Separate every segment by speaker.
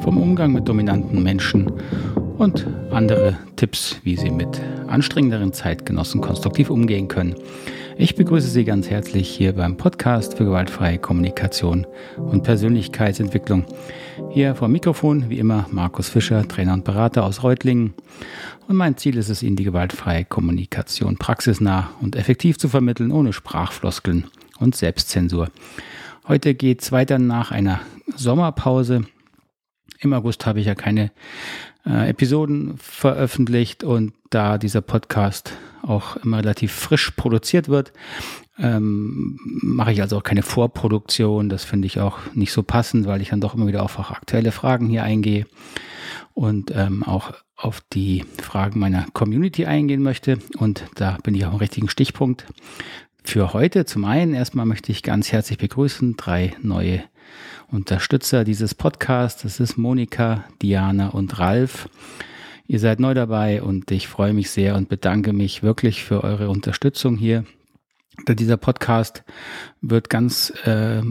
Speaker 1: vom Umgang mit dominanten Menschen und andere Tipps, wie Sie mit anstrengenderen Zeitgenossen konstruktiv umgehen können. Ich begrüße Sie ganz herzlich hier beim Podcast für gewaltfreie Kommunikation und Persönlichkeitsentwicklung. Hier vor Mikrofon, wie immer, Markus Fischer, Trainer und Berater aus Reutlingen. Und mein Ziel ist es, Ihnen die gewaltfreie Kommunikation praxisnah und effektiv zu vermitteln, ohne Sprachfloskeln und Selbstzensur. Heute geht es weiter nach einer Sommerpause. Im August habe ich ja keine äh, Episoden veröffentlicht und da dieser Podcast auch immer relativ frisch produziert wird, ähm, mache ich also auch keine Vorproduktion. Das finde ich auch nicht so passend, weil ich dann doch immer wieder auf auch aktuelle Fragen hier eingehe und ähm, auch auf die Fragen meiner Community eingehen möchte. Und da bin ich auch am richtigen Stichpunkt für heute. Zum einen erstmal möchte ich ganz herzlich begrüßen drei neue Unterstützer dieses Podcasts. Das ist Monika, Diana und Ralf. Ihr seid neu dabei und ich freue mich sehr und bedanke mich wirklich für eure Unterstützung hier. Dieser Podcast wird ganz äh,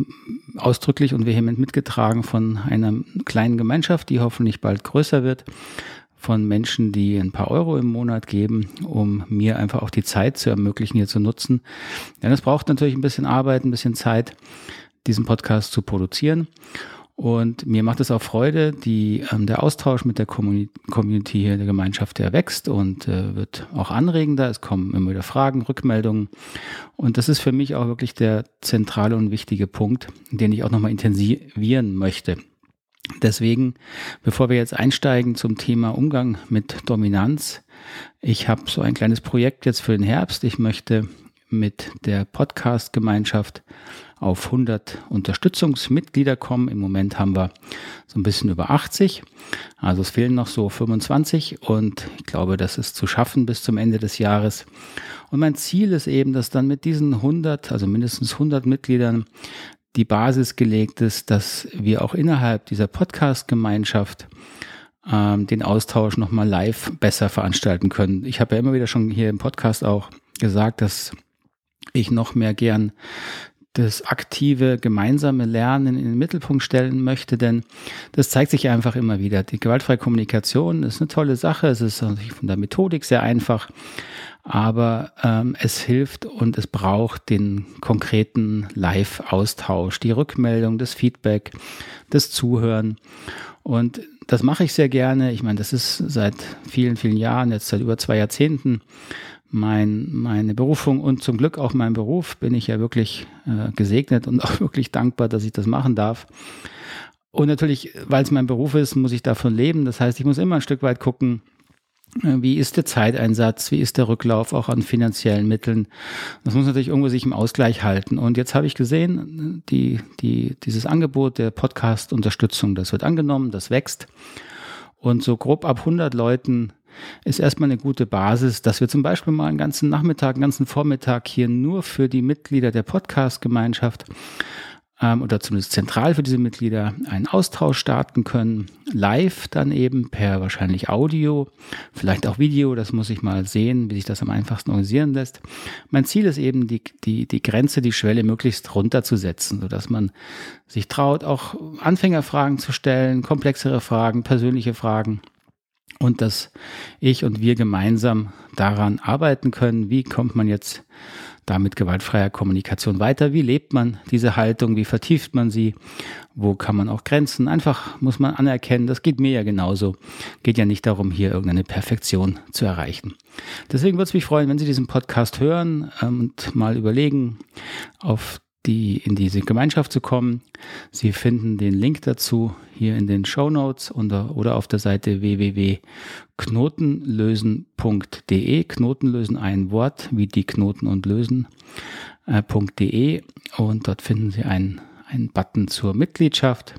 Speaker 1: ausdrücklich und vehement mitgetragen von einer kleinen Gemeinschaft, die hoffentlich bald größer wird, von Menschen, die ein paar Euro im Monat geben, um mir einfach auch die Zeit zu ermöglichen, hier zu nutzen. Denn es braucht natürlich ein bisschen Arbeit, ein bisschen Zeit diesen Podcast zu produzieren. Und mir macht es auch Freude, die, ähm, der Austausch mit der Community hier, der Gemeinschaft, der wächst und äh, wird auch anregender. Es kommen immer wieder Fragen, Rückmeldungen. Und das ist für mich auch wirklich der zentrale und wichtige Punkt, den ich auch nochmal intensivieren möchte. Deswegen, bevor wir jetzt einsteigen zum Thema Umgang mit Dominanz, ich habe so ein kleines Projekt jetzt für den Herbst. Ich möchte mit der Podcast-Gemeinschaft auf 100 Unterstützungsmitglieder kommen. Im Moment haben wir so ein bisschen über 80. Also es fehlen noch so 25 und ich glaube, das ist zu schaffen bis zum Ende des Jahres. Und mein Ziel ist eben, dass dann mit diesen 100, also mindestens 100 Mitgliedern, die Basis gelegt ist, dass wir auch innerhalb dieser Podcast-Gemeinschaft ähm, den Austausch nochmal live besser veranstalten können. Ich habe ja immer wieder schon hier im Podcast auch gesagt, dass ich noch mehr gern das aktive gemeinsame Lernen in den Mittelpunkt stellen möchte, denn das zeigt sich einfach immer wieder. Die gewaltfreie Kommunikation ist eine tolle Sache, es ist von der Methodik sehr einfach, aber ähm, es hilft und es braucht den konkreten Live-Austausch, die Rückmeldung, das Feedback, das Zuhören und das mache ich sehr gerne. Ich meine, das ist seit vielen, vielen Jahren, jetzt seit über zwei Jahrzehnten mein, meine Berufung und zum Glück auch mein Beruf bin ich ja wirklich äh, gesegnet und auch wirklich dankbar, dass ich das machen darf. Und natürlich, weil es mein Beruf ist, muss ich davon leben. Das heißt, ich muss immer ein Stück weit gucken, äh, wie ist der Zeiteinsatz, wie ist der Rücklauf auch an finanziellen Mitteln. Das muss natürlich irgendwo sich im Ausgleich halten. Und jetzt habe ich gesehen, die, die, dieses Angebot der Podcast-Unterstützung, das wird angenommen, das wächst. Und so grob ab 100 Leuten ist erstmal eine gute Basis, dass wir zum Beispiel mal einen ganzen Nachmittag, einen ganzen Vormittag hier nur für die Mitglieder der Podcast-Gemeinschaft ähm, oder zumindest zentral für diese Mitglieder einen Austausch starten können. Live dann eben per wahrscheinlich Audio, vielleicht auch Video, das muss ich mal sehen, wie sich das am einfachsten organisieren lässt. Mein Ziel ist eben, die, die, die Grenze, die Schwelle möglichst runterzusetzen, sodass man sich traut, auch Anfängerfragen zu stellen, komplexere Fragen, persönliche Fragen und dass ich und wir gemeinsam daran arbeiten können, wie kommt man jetzt da mit gewaltfreier Kommunikation weiter, wie lebt man diese Haltung, wie vertieft man sie, wo kann man auch Grenzen, einfach muss man anerkennen, das geht mir ja genauso, geht ja nicht darum, hier irgendeine Perfektion zu erreichen. Deswegen würde es mich freuen, wenn Sie diesen Podcast hören ähm, und mal überlegen, auf die, in diese Gemeinschaft zu kommen. Sie finden den Link dazu hier in den Show Notes oder auf der Seite www.knotenlösen.de. Knotenlösen ein Wort wie die Knoten und lösen.de äh, und dort finden Sie einen, einen Button zur Mitgliedschaft.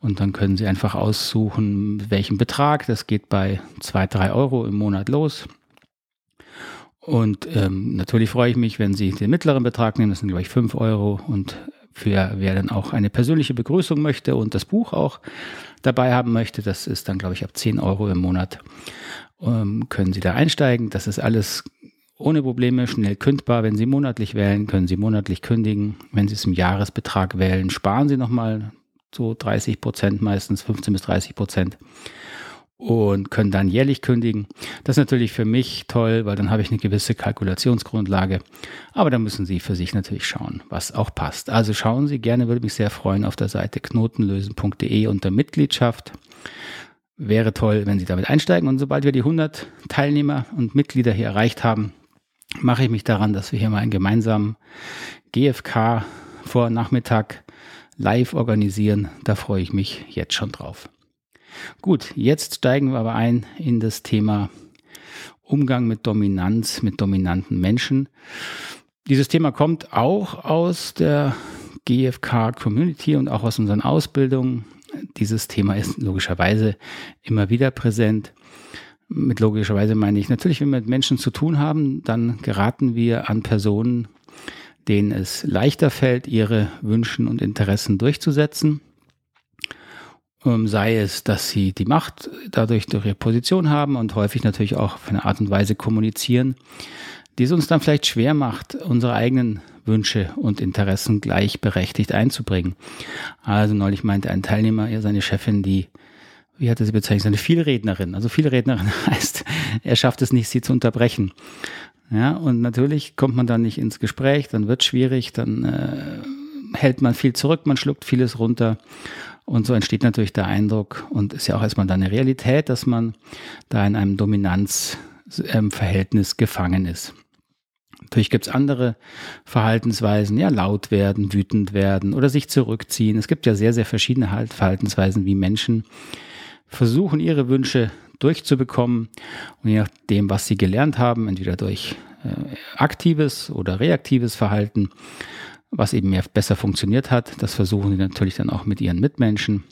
Speaker 1: Und dann können Sie einfach aussuchen, welchen Betrag. Das geht bei zwei, drei Euro im Monat los. Und ähm, natürlich freue ich mich, wenn Sie den mittleren Betrag nehmen, das sind gleich fünf Euro. Und für wer dann auch eine persönliche Begrüßung möchte und das Buch auch dabei haben möchte, das ist dann, glaube ich, ab zehn Euro im Monat, ähm, können Sie da einsteigen. Das ist alles ohne Probleme, schnell kündbar. Wenn Sie monatlich wählen, können Sie monatlich kündigen. Wenn Sie es im Jahresbetrag wählen, sparen Sie nochmal so 30 Prozent meistens, 15 bis 30 Prozent und können dann jährlich kündigen. Das ist natürlich für mich toll, weil dann habe ich eine gewisse Kalkulationsgrundlage. Aber da müssen Sie für sich natürlich schauen, was auch passt. Also schauen Sie gerne, würde mich sehr freuen, auf der Seite knotenlösen.de unter Mitgliedschaft. Wäre toll, wenn Sie damit einsteigen. Und sobald wir die 100 Teilnehmer und Mitglieder hier erreicht haben, mache ich mich daran, dass wir hier mal einen gemeinsamen GFK vor Nachmittag live organisieren. Da freue ich mich jetzt schon drauf. Gut, jetzt steigen wir aber ein in das Thema Umgang mit Dominanz, mit dominanten Menschen. Dieses Thema kommt auch aus der GFK Community und auch aus unseren Ausbildungen. Dieses Thema ist logischerweise immer wieder präsent. Mit logischerweise meine ich natürlich, wenn wir mit Menschen zu tun haben, dann geraten wir an Personen, denen es leichter fällt, ihre Wünschen und Interessen durchzusetzen sei es, dass sie die Macht dadurch durch ihre Position haben und häufig natürlich auch auf eine Art und Weise kommunizieren, die es uns dann vielleicht schwer macht, unsere eigenen Wünsche und Interessen gleichberechtigt einzubringen. Also neulich meinte ein Teilnehmer, ja, seine Chefin, die, wie hat er sie bezeichnet, eine Vielrednerin. Also Vielrednerin heißt, er schafft es nicht, sie zu unterbrechen. Ja, und natürlich kommt man dann nicht ins Gespräch, dann wird schwierig, dann äh, hält man viel zurück, man schluckt vieles runter und so entsteht natürlich der Eindruck und ist ja auch erstmal dann eine Realität, dass man da in einem Dominanzverhältnis gefangen ist. Natürlich gibt es andere Verhaltensweisen, ja, laut werden, wütend werden oder sich zurückziehen. Es gibt ja sehr, sehr verschiedene halt Verhaltensweisen, wie Menschen versuchen, ihre Wünsche durchzubekommen. Und je nachdem, was sie gelernt haben, entweder durch äh, aktives oder reaktives Verhalten, was eben mehr besser funktioniert hat. Das versuchen sie natürlich dann auch mit ihren Mitmenschen.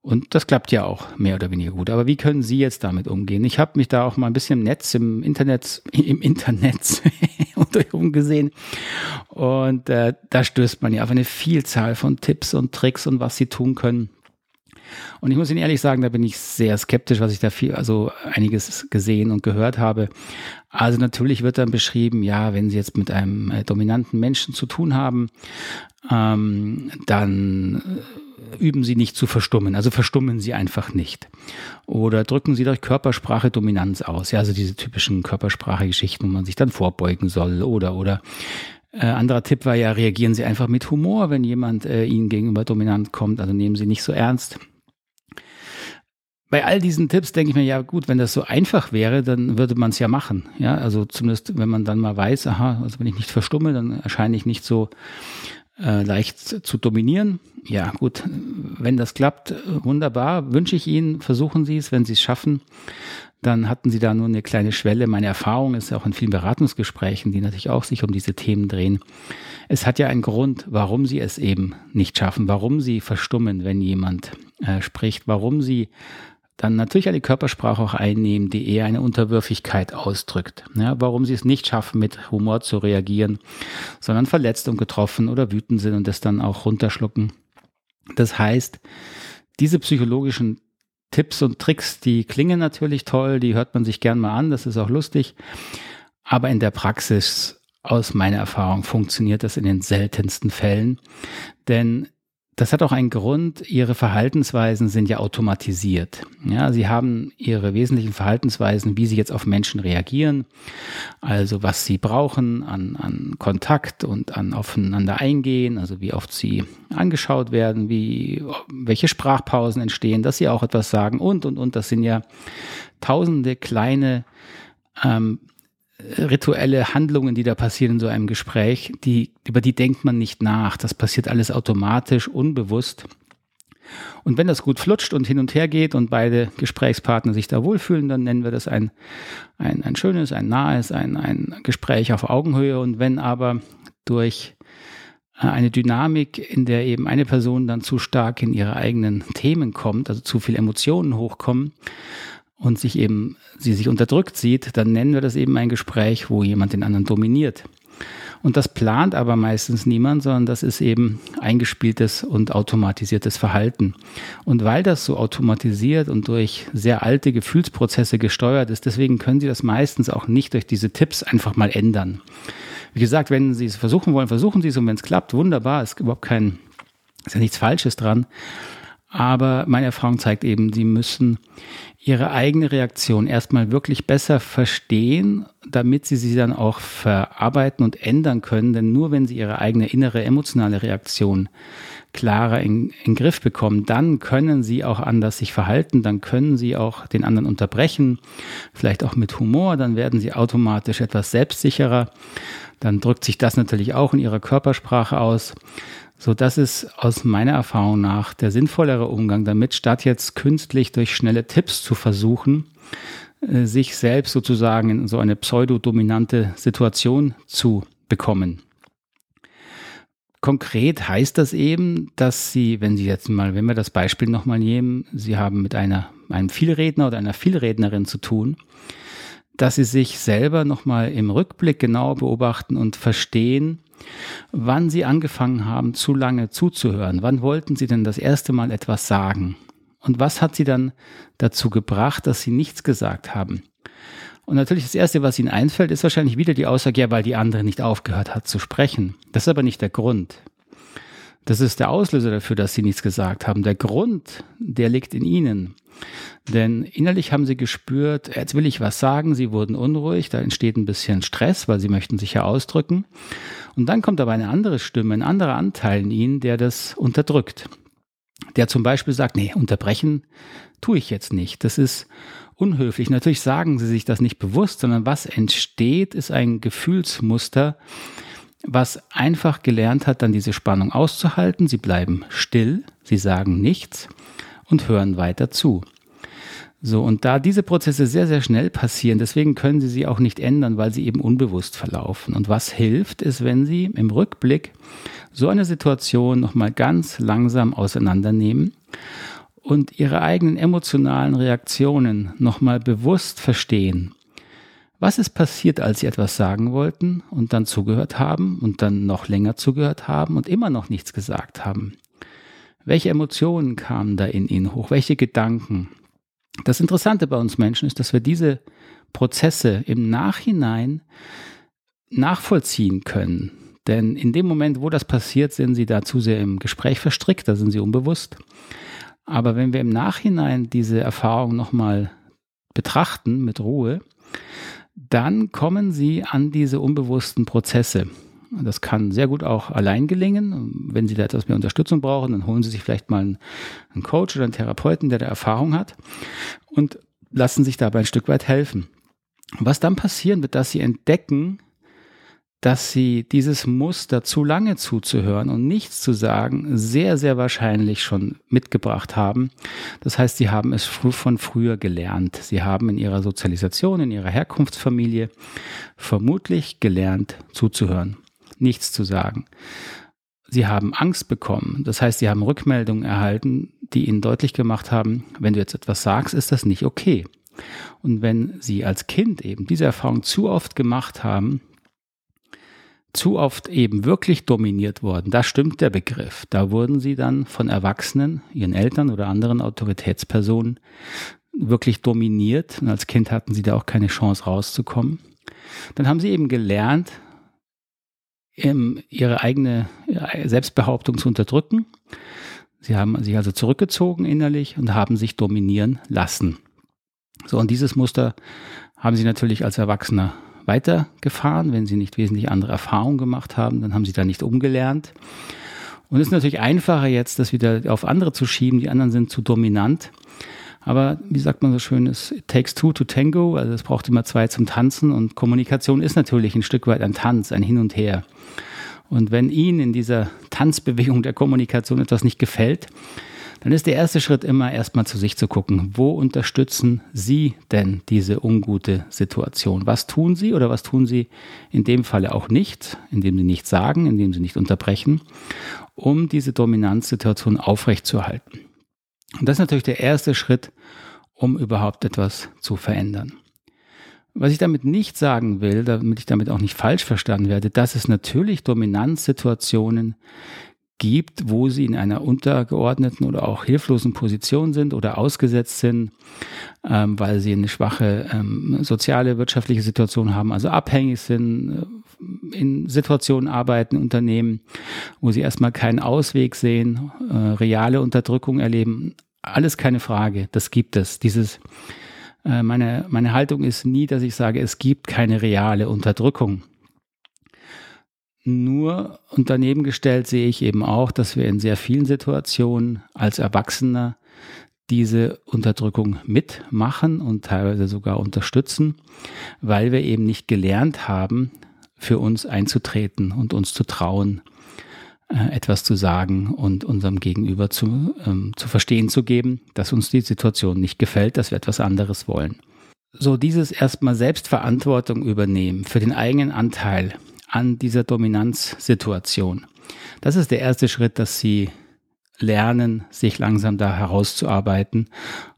Speaker 1: Und das klappt ja auch mehr oder weniger gut. Aber wie können Sie jetzt damit umgehen? Ich habe mich da auch mal ein bisschen im Netz, im Internet, im Internet umgesehen. Und äh, da stößt man ja auf eine Vielzahl von Tipps und Tricks und was Sie tun können. Und ich muss Ihnen ehrlich sagen, da bin ich sehr skeptisch, was ich da viel, also einiges gesehen und gehört habe. Also natürlich wird dann beschrieben, ja, wenn Sie jetzt mit einem äh, dominanten Menschen zu tun haben, ähm, dann äh, üben Sie nicht zu verstummen. Also verstummen Sie einfach nicht. Oder drücken Sie durch Körpersprache Dominanz aus. Ja, also diese typischen Körpersprache-Geschichten, wo man sich dann vorbeugen soll. Oder, oder äh, anderer Tipp war ja, reagieren Sie einfach mit Humor, wenn jemand äh, Ihnen gegenüber dominant kommt. Also nehmen Sie nicht so ernst bei all diesen Tipps denke ich mir, ja gut, wenn das so einfach wäre, dann würde man es ja machen. Ja, also zumindest, wenn man dann mal weiß, aha, also wenn ich nicht verstumme, dann erscheine ich nicht so äh, leicht zu dominieren. Ja, gut, wenn das klappt, wunderbar, wünsche ich Ihnen, versuchen Sie es, wenn Sie es schaffen, dann hatten Sie da nur eine kleine Schwelle. Meine Erfahrung ist auch in vielen Beratungsgesprächen, die natürlich auch sich um diese Themen drehen. Es hat ja einen Grund, warum Sie es eben nicht schaffen, warum Sie verstummen, wenn jemand äh, spricht, warum Sie dann natürlich eine Körpersprache auch einnehmen, die eher eine Unterwürfigkeit ausdrückt. Ja, warum sie es nicht schaffen, mit Humor zu reagieren, sondern verletzt und getroffen oder wütend sind und das dann auch runterschlucken. Das heißt, diese psychologischen Tipps und Tricks, die klingen natürlich toll, die hört man sich gern mal an, das ist auch lustig, aber in der Praxis aus meiner Erfahrung funktioniert das in den seltensten Fällen, denn das hat auch einen Grund. Ihre Verhaltensweisen sind ja automatisiert. Ja, Sie haben Ihre wesentlichen Verhaltensweisen, wie Sie jetzt auf Menschen reagieren, also was Sie brauchen an, an Kontakt und an aufeinander eingehen, also wie oft Sie angeschaut werden, wie, welche Sprachpausen entstehen, dass Sie auch etwas sagen und, und, und. Das sind ja tausende kleine ähm, rituelle Handlungen, die da passieren in so einem Gespräch, die, über die denkt man nicht nach. Das passiert alles automatisch, unbewusst. Und wenn das gut flutscht und hin und her geht und beide Gesprächspartner sich da wohlfühlen, dann nennen wir das ein, ein, ein schönes, ein nahes, ein, ein Gespräch auf Augenhöhe. Und wenn aber durch äh, eine Dynamik, in der eben eine Person dann zu stark in ihre eigenen Themen kommt, also zu viel Emotionen hochkommen, und sich eben, sie sich unterdrückt sieht, dann nennen wir das eben ein Gespräch, wo jemand den anderen dominiert. Und das plant aber meistens niemand, sondern das ist eben eingespieltes und automatisiertes Verhalten. Und weil das so automatisiert und durch sehr alte Gefühlsprozesse gesteuert ist, deswegen können Sie das meistens auch nicht durch diese Tipps einfach mal ändern. Wie gesagt, wenn Sie es versuchen wollen, versuchen Sie es und wenn es klappt, wunderbar, ist überhaupt kein Ist ja nichts Falsches dran. Aber meine Erfahrung zeigt eben, sie müssen ihre eigene Reaktion erstmal wirklich besser verstehen, damit sie sie dann auch verarbeiten und ändern können. Denn nur wenn sie ihre eigene innere emotionale Reaktion klarer in, in Griff bekommen, dann können sie auch anders sich verhalten, dann können sie auch den anderen unterbrechen, vielleicht auch mit Humor, dann werden sie automatisch etwas selbstsicherer. Dann drückt sich das natürlich auch in ihrer Körpersprache aus. So, das ist aus meiner Erfahrung nach der sinnvollere Umgang damit, statt jetzt künstlich durch schnelle Tipps zu versuchen, äh, sich selbst sozusagen in so eine pseudodominante Situation zu bekommen. Konkret heißt das eben, dass Sie, wenn Sie jetzt mal, wenn wir das Beispiel nochmal nehmen, Sie haben mit einer, einem Vielredner oder einer Vielrednerin zu tun, dass Sie sich selber nochmal im Rückblick genau beobachten und verstehen, wann Sie angefangen haben, zu lange zuzuhören. Wann wollten Sie denn das erste Mal etwas sagen? Und was hat Sie dann dazu gebracht, dass Sie nichts gesagt haben? Und natürlich das Erste, was Ihnen einfällt, ist wahrscheinlich wieder die Aussage, ja, weil die andere nicht aufgehört hat zu sprechen. Das ist aber nicht der Grund. Das ist der Auslöser dafür, dass Sie nichts gesagt haben. Der Grund, der liegt in Ihnen. Denn innerlich haben sie gespürt, jetzt will ich was sagen, sie wurden unruhig, da entsteht ein bisschen Stress, weil sie möchten sich ja ausdrücken. Und dann kommt aber eine andere Stimme, ein anderer Anteil in ihnen, der das unterdrückt. Der zum Beispiel sagt, nee, unterbrechen tue ich jetzt nicht. Das ist unhöflich. Natürlich sagen sie sich das nicht bewusst, sondern was entsteht, ist ein Gefühlsmuster, was einfach gelernt hat, dann diese Spannung auszuhalten. Sie bleiben still, sie sagen nichts und hören weiter zu. So, und da diese Prozesse sehr, sehr schnell passieren, deswegen können Sie sie auch nicht ändern, weil sie eben unbewusst verlaufen. Und was hilft, ist, wenn Sie im Rückblick so eine Situation nochmal ganz langsam auseinandernehmen und Ihre eigenen emotionalen Reaktionen nochmal bewusst verstehen. Was ist passiert, als Sie etwas sagen wollten und dann zugehört haben und dann noch länger zugehört haben und immer noch nichts gesagt haben? Welche Emotionen kamen da in Ihnen hoch? Welche Gedanken? Das Interessante bei uns Menschen ist, dass wir diese Prozesse im Nachhinein nachvollziehen können. Denn in dem Moment, wo das passiert, sind sie da zu sehr im Gespräch verstrickt, da sind sie unbewusst. Aber wenn wir im Nachhinein diese Erfahrung nochmal betrachten mit Ruhe, dann kommen sie an diese unbewussten Prozesse. Das kann sehr gut auch allein gelingen. Wenn Sie da etwas mehr Unterstützung brauchen, dann holen Sie sich vielleicht mal einen, Coach oder einen Therapeuten, der da Erfahrung hat und lassen sich dabei ein Stück weit helfen. Was dann passieren wird, dass Sie entdecken, dass Sie dieses Muster zu lange zuzuhören und nichts zu sagen sehr, sehr wahrscheinlich schon mitgebracht haben. Das heißt, Sie haben es von früher gelernt. Sie haben in Ihrer Sozialisation, in Ihrer Herkunftsfamilie vermutlich gelernt zuzuhören nichts zu sagen. Sie haben Angst bekommen. Das heißt, sie haben Rückmeldungen erhalten, die ihnen deutlich gemacht haben, wenn du jetzt etwas sagst, ist das nicht okay. Und wenn sie als Kind eben diese Erfahrung zu oft gemacht haben, zu oft eben wirklich dominiert worden, da stimmt der Begriff. Da wurden sie dann von Erwachsenen, ihren Eltern oder anderen Autoritätspersonen wirklich dominiert. Und als Kind hatten sie da auch keine Chance rauszukommen. Dann haben sie eben gelernt, ihre eigene Selbstbehauptung zu unterdrücken. Sie haben sich also zurückgezogen innerlich und haben sich dominieren lassen. So, und dieses Muster haben sie natürlich als Erwachsener weitergefahren. Wenn sie nicht wesentlich andere Erfahrungen gemacht haben, dann haben sie da nicht umgelernt. Und es ist natürlich einfacher jetzt, das wieder auf andere zu schieben. Die anderen sind zu dominant. Aber wie sagt man so schön, es takes two to tango, also es braucht immer zwei zum Tanzen und Kommunikation ist natürlich ein Stück weit ein Tanz, ein Hin und Her. Und wenn Ihnen in dieser Tanzbewegung der Kommunikation etwas nicht gefällt, dann ist der erste Schritt immer erstmal zu sich zu gucken, wo unterstützen Sie denn diese ungute Situation? Was tun Sie oder was tun Sie in dem Falle auch nicht, indem Sie nichts sagen, indem Sie nicht unterbrechen, um diese Dominanzsituation aufrechtzuerhalten? Und das ist natürlich der erste Schritt, um überhaupt etwas zu verändern. Was ich damit nicht sagen will, damit ich damit auch nicht falsch verstanden werde, dass es natürlich Dominanzsituationen gibt, wo sie in einer untergeordneten oder auch hilflosen Position sind oder ausgesetzt sind, ähm, weil sie eine schwache ähm, soziale, wirtschaftliche Situation haben, also abhängig sind, äh, in Situationen arbeiten, Unternehmen, wo sie erstmal keinen Ausweg sehen, äh, reale Unterdrückung erleben. Alles keine Frage, das gibt es. Dieses, äh, meine, meine Haltung ist nie, dass ich sage, es gibt keine reale Unterdrückung. Nur und daneben gestellt sehe ich eben auch, dass wir in sehr vielen Situationen als Erwachsener diese Unterdrückung mitmachen und teilweise sogar unterstützen, weil wir eben nicht gelernt haben, für uns einzutreten und uns zu trauen, äh, etwas zu sagen und unserem Gegenüber zu, ähm, zu verstehen zu geben, dass uns die Situation nicht gefällt, dass wir etwas anderes wollen. So dieses erstmal Selbstverantwortung übernehmen für den eigenen Anteil an dieser Dominanzsituation. Das ist der erste Schritt, dass Sie lernen, sich langsam da herauszuarbeiten.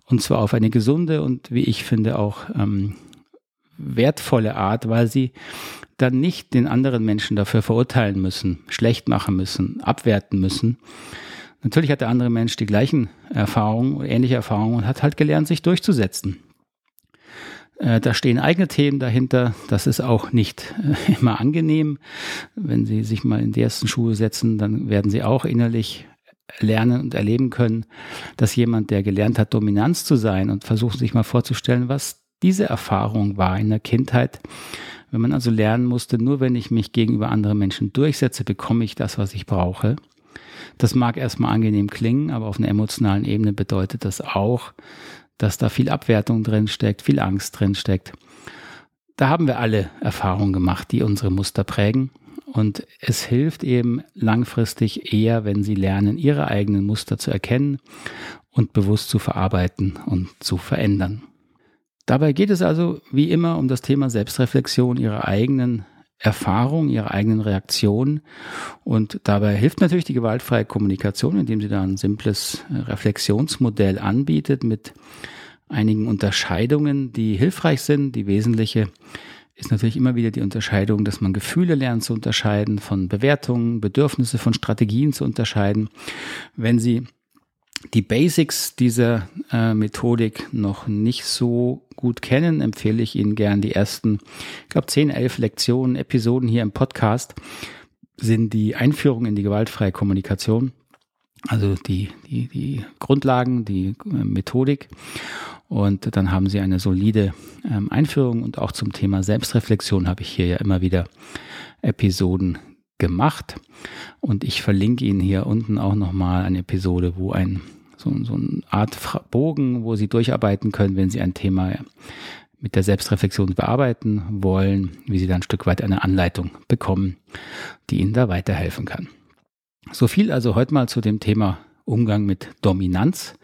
Speaker 1: Und zwar auf eine gesunde und, wie ich finde, auch ähm, wertvolle Art, weil Sie dann nicht den anderen Menschen dafür verurteilen müssen, schlecht machen müssen, abwerten müssen. Natürlich hat der andere Mensch die gleichen Erfahrungen, ähnliche Erfahrungen und hat halt gelernt, sich durchzusetzen. Äh, da stehen eigene Themen dahinter. Das ist auch nicht äh, immer angenehm. Wenn Sie sich mal in die ersten Schuhe setzen, dann werden Sie auch innerlich lernen und erleben können, dass jemand, der gelernt hat, Dominanz zu sein und versucht sich mal vorzustellen, was diese Erfahrung war in der Kindheit. Wenn man also lernen musste, nur wenn ich mich gegenüber anderen Menschen durchsetze, bekomme ich das, was ich brauche. Das mag erstmal angenehm klingen, aber auf einer emotionalen Ebene bedeutet das auch, dass da viel Abwertung drin steckt, viel Angst drin steckt. Da haben wir alle Erfahrungen gemacht, die unsere Muster prägen. Und es hilft eben langfristig eher, wenn Sie lernen, Ihre eigenen Muster zu erkennen und bewusst zu verarbeiten und zu verändern. Dabei geht es also wie immer um das Thema Selbstreflexion Ihrer eigenen Erfahrung, ihre eigenen Reaktionen. Und dabei hilft natürlich die gewaltfreie Kommunikation, indem sie da ein simples Reflexionsmodell anbietet mit einigen Unterscheidungen, die hilfreich sind. Die wesentliche ist natürlich immer wieder die Unterscheidung, dass man Gefühle lernt zu unterscheiden, von Bewertungen, Bedürfnisse, von Strategien zu unterscheiden. Wenn Sie die Basics dieser äh, Methodik noch nicht so gut kennen, empfehle ich Ihnen gern die ersten, ich glaube, 10, 11 Lektionen, Episoden hier im Podcast sind die Einführung in die gewaltfreie Kommunikation. Also die, die, die Grundlagen, die äh, Methodik. Und dann haben Sie eine solide ähm, Einführung und auch zum Thema Selbstreflexion habe ich hier ja immer wieder Episoden gemacht. Und ich verlinke Ihnen hier unten auch nochmal eine Episode, wo ein so, so eine Art Bogen, wo Sie durcharbeiten können, wenn Sie ein Thema mit der Selbstreflexion bearbeiten wollen, wie Sie dann ein Stück weit eine Anleitung bekommen, die Ihnen da weiterhelfen kann. So viel also heute mal zu dem Thema Umgang mit Dominanz.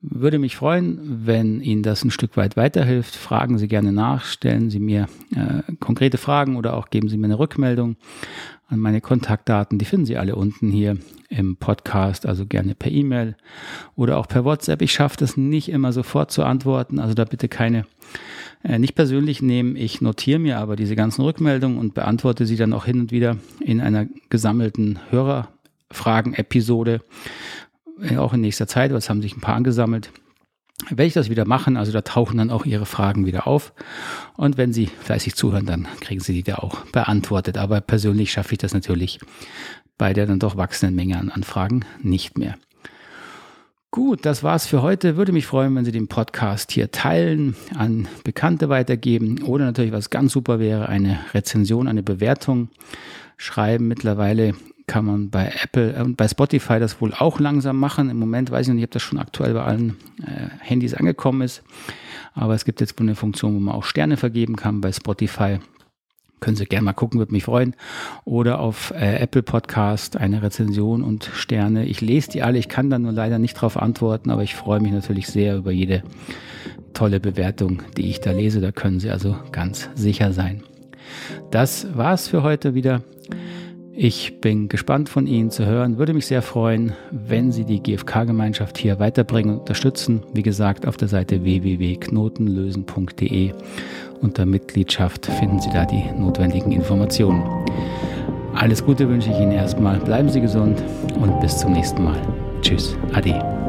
Speaker 1: Würde mich freuen, wenn Ihnen das ein Stück weit weiterhilft. Fragen Sie gerne nach, stellen Sie mir äh, konkrete Fragen oder auch geben Sie mir eine Rückmeldung an meine Kontaktdaten. Die finden Sie alle unten hier im Podcast, also gerne per E-Mail oder auch per WhatsApp. Ich schaffe das nicht immer sofort zu antworten, also da bitte keine äh, nicht persönlich nehmen. Ich notiere mir aber diese ganzen Rückmeldungen und beantworte sie dann auch hin und wieder in einer gesammelten Hörerfragen-Episode, äh, auch in nächster Zeit, weil es haben sich ein paar angesammelt werde ich das wieder machen. Also da tauchen dann auch Ihre Fragen wieder auf. Und wenn Sie fleißig zuhören, dann kriegen Sie die da auch beantwortet. Aber persönlich schaffe ich das natürlich bei der dann doch wachsenden Menge an Anfragen nicht mehr. Gut, das war's für heute. Würde mich freuen, wenn Sie den Podcast hier teilen, an Bekannte weitergeben oder natürlich, was ganz super wäre, eine Rezension, eine Bewertung schreiben. Mittlerweile kann man bei Apple und bei Spotify das wohl auch langsam machen. Im Moment weiß ich nicht, ob das schon aktuell bei allen äh, Handys angekommen ist. Aber es gibt jetzt eine Funktion, wo man auch Sterne vergeben kann bei Spotify. Können Sie gerne mal gucken, würde mich freuen. Oder auf äh, Apple Podcast eine Rezension und Sterne. Ich lese die alle, ich kann da nur leider nicht drauf antworten, aber ich freue mich natürlich sehr über jede tolle Bewertung, die ich da lese. Da können Sie also ganz sicher sein. Das war's für heute wieder. Ich bin gespannt von Ihnen zu hören. Würde mich sehr freuen, wenn Sie die GFK-Gemeinschaft hier weiterbringen und unterstützen. Wie gesagt, auf der Seite www.knotenlösen.de unter Mitgliedschaft finden Sie da die notwendigen Informationen. Alles Gute wünsche ich Ihnen erstmal. Bleiben Sie gesund und bis zum nächsten Mal. Tschüss. Ade.